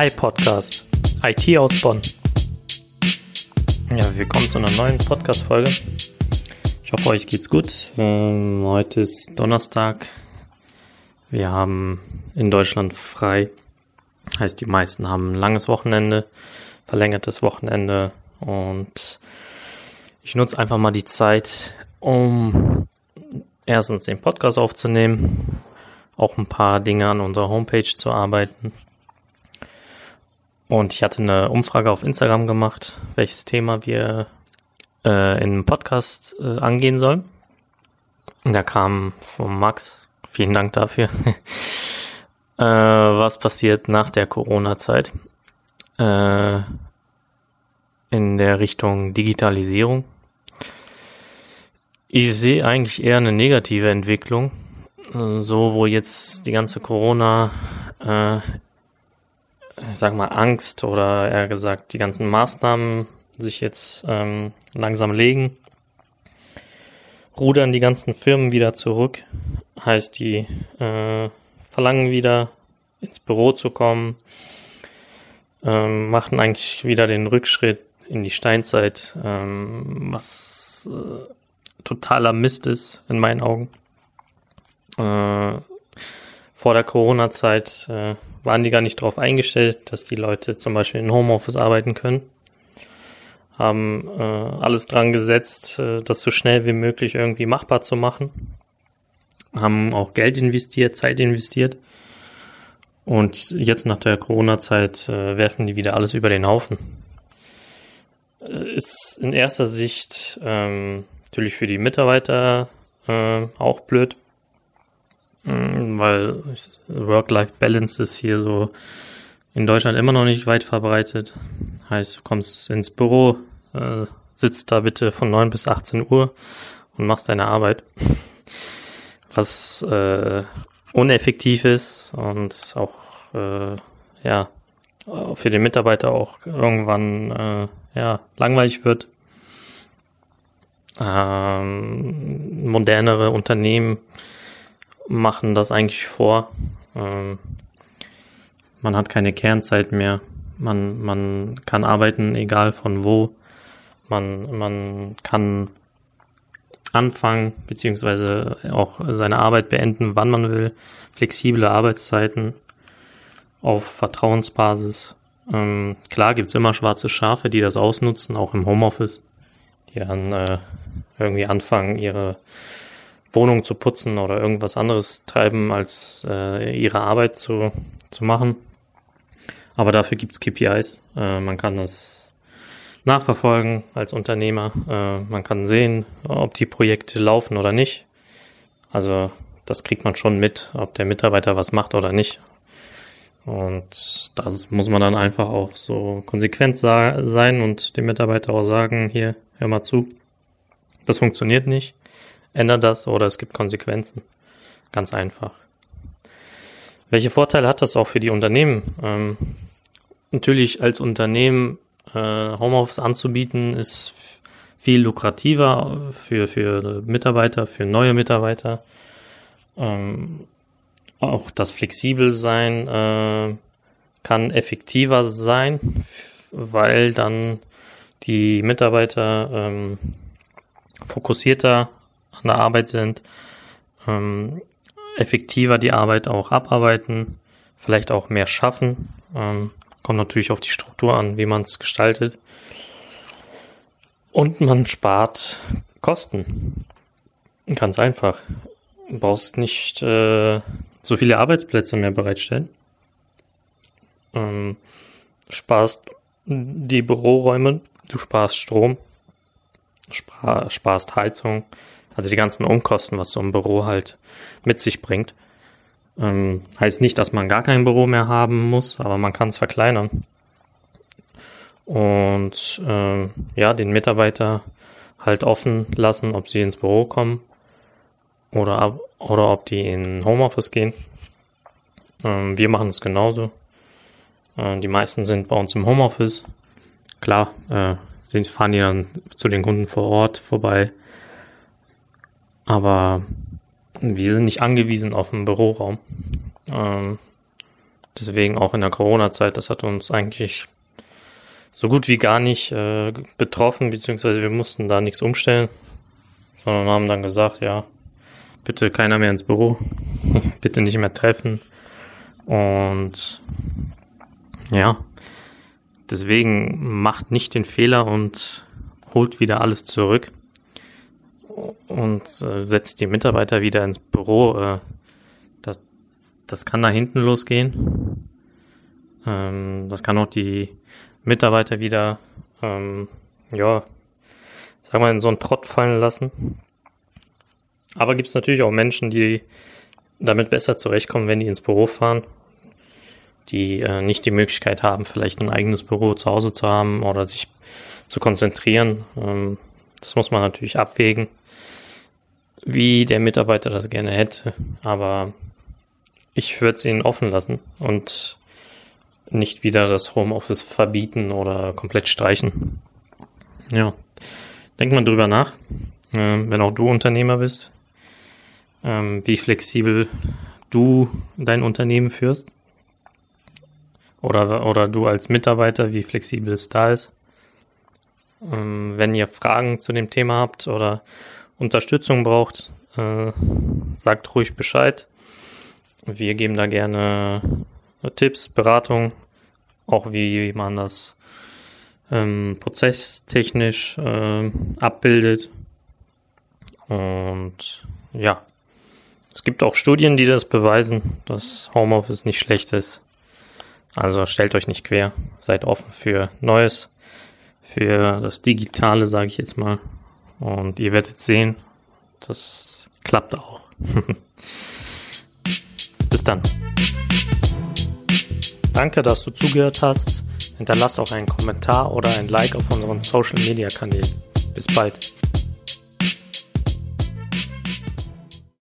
Hi Podcast, IT aus Bonn. Ja, willkommen zu einer neuen Podcast-Folge. Ich hoffe, euch geht's gut. Ähm, heute ist Donnerstag. Wir haben in Deutschland frei. Heißt, die meisten haben ein langes Wochenende, verlängertes Wochenende und ich nutze einfach mal die Zeit, um erstens den Podcast aufzunehmen, auch ein paar Dinge an unserer Homepage zu arbeiten. Und ich hatte eine Umfrage auf Instagram gemacht, welches Thema wir äh, in einem Podcast äh, angehen sollen. Da kam von Max, vielen Dank dafür, äh, was passiert nach der Corona-Zeit äh, in der Richtung Digitalisierung. Ich sehe eigentlich eher eine negative Entwicklung, äh, so wo jetzt die ganze Corona, äh, sag mal Angst oder eher gesagt die ganzen Maßnahmen sich jetzt ähm, langsam legen, rudern die ganzen Firmen wieder zurück, heißt die äh, verlangen wieder ins Büro zu kommen, ähm, machen eigentlich wieder den Rückschritt in die Steinzeit, ähm, was äh, totaler Mist ist, in meinen Augen. Äh, vor der Corona-Zeit äh, waren die gar nicht darauf eingestellt, dass die Leute zum Beispiel in Homeoffice arbeiten können. Haben äh, alles dran gesetzt, äh, das so schnell wie möglich irgendwie machbar zu machen. Haben auch Geld investiert, Zeit investiert. Und jetzt nach der Corona-Zeit äh, werfen die wieder alles über den Haufen. Äh, ist in erster Sicht ähm, natürlich für die Mitarbeiter äh, auch blöd, weil Work-Life-Balance ist hier so in Deutschland immer noch nicht weit verbreitet. Heißt, du kommst ins Büro, äh, sitzt da bitte von 9 bis 18 Uhr und machst deine Arbeit. Was äh, uneffektiv ist und auch äh, ja für den Mitarbeiter auch irgendwann äh, ja langweilig wird ähm, modernere Unternehmen machen das eigentlich vor. Ähm, man hat keine Kernzeit mehr. Man, man kann arbeiten, egal von wo. Man, man kann anfangen, beziehungsweise auch seine Arbeit beenden, wann man will. Flexible Arbeitszeiten auf Vertrauensbasis. Ähm, klar gibt's immer schwarze Schafe, die das ausnutzen, auch im Homeoffice die dann äh, irgendwie anfangen, ihre Wohnung zu putzen oder irgendwas anderes treiben, als äh, ihre Arbeit zu, zu machen. Aber dafür gibt's KPIs. Äh, man kann das nachverfolgen als Unternehmer. Äh, man kann sehen, ob die Projekte laufen oder nicht. Also das kriegt man schon mit, ob der Mitarbeiter was macht oder nicht. Und das muss man dann einfach auch so konsequent sein und dem Mitarbeiter auch sagen, hier, hör mal zu, das funktioniert nicht, änder das oder es gibt Konsequenzen. Ganz einfach. Welche Vorteile hat das auch für die Unternehmen? Ähm, natürlich als Unternehmen äh, Homeoffice anzubieten ist viel lukrativer für, für Mitarbeiter, für neue Mitarbeiter. Ähm, auch das flexibel sein äh, kann effektiver sein, weil dann die Mitarbeiter ähm, fokussierter an der Arbeit sind, ähm, effektiver die Arbeit auch abarbeiten, vielleicht auch mehr schaffen. Ähm, kommt natürlich auf die Struktur an, wie man es gestaltet. Und man spart Kosten. Ganz einfach. Du brauchst nicht äh, so viele Arbeitsplätze mehr bereitstellen. Ähm, sparst die Büroräume du sparst Strom, sparst Heizung, also die ganzen Umkosten, was so ein Büro halt mit sich bringt. Ähm, heißt nicht, dass man gar kein Büro mehr haben muss, aber man kann es verkleinern. Und ähm, ja, den Mitarbeiter halt offen lassen, ob sie ins Büro kommen oder, oder ob die in Homeoffice gehen. Ähm, wir machen es genauso. Äh, die meisten sind bei uns im Homeoffice. Klar, äh, sind, fahren die dann zu den Kunden vor Ort vorbei. Aber wir sind nicht angewiesen auf einen Büroraum. Ähm, deswegen auch in der Corona-Zeit, das hat uns eigentlich so gut wie gar nicht äh, betroffen, beziehungsweise wir mussten da nichts umstellen, sondern haben dann gesagt, ja, bitte keiner mehr ins Büro, bitte nicht mehr treffen. Und ja, deswegen macht nicht den Fehler und holt wieder alles zurück und äh, setzt die Mitarbeiter wieder ins Büro. Äh, das, das kann da hinten losgehen. Ähm, das kann auch die Mitarbeiter wieder, ähm, ja, sagen wir, in so einen Trott fallen lassen. Aber gibt es natürlich auch Menschen, die damit besser zurechtkommen, wenn die ins Büro fahren, die äh, nicht die Möglichkeit haben, vielleicht ein eigenes Büro zu Hause zu haben oder sich zu konzentrieren. Ähm, das muss man natürlich abwägen, wie der Mitarbeiter das gerne hätte. Aber ich würde es ihnen offen lassen und nicht wieder das Homeoffice verbieten oder komplett streichen. Ja, denk mal drüber nach, äh, wenn auch du Unternehmer bist, ähm, wie flexibel du dein Unternehmen führst. Oder, oder du als Mitarbeiter, wie flexibel es da ist. Ähm, wenn ihr Fragen zu dem Thema habt oder Unterstützung braucht, äh, sagt ruhig Bescheid. Wir geben da gerne Tipps, Beratung, auch wie man das ähm, prozesstechnisch äh, abbildet. Und ja, es gibt auch Studien, die das beweisen, dass Homeoffice nicht schlecht ist. Also stellt euch nicht quer, seid offen für Neues, für das Digitale, sage ich jetzt mal. Und ihr werdet sehen, das klappt auch. Bis dann. Danke, dass du zugehört hast. Hinterlass auch einen Kommentar oder ein Like auf unseren Social Media Kanälen. Bis bald.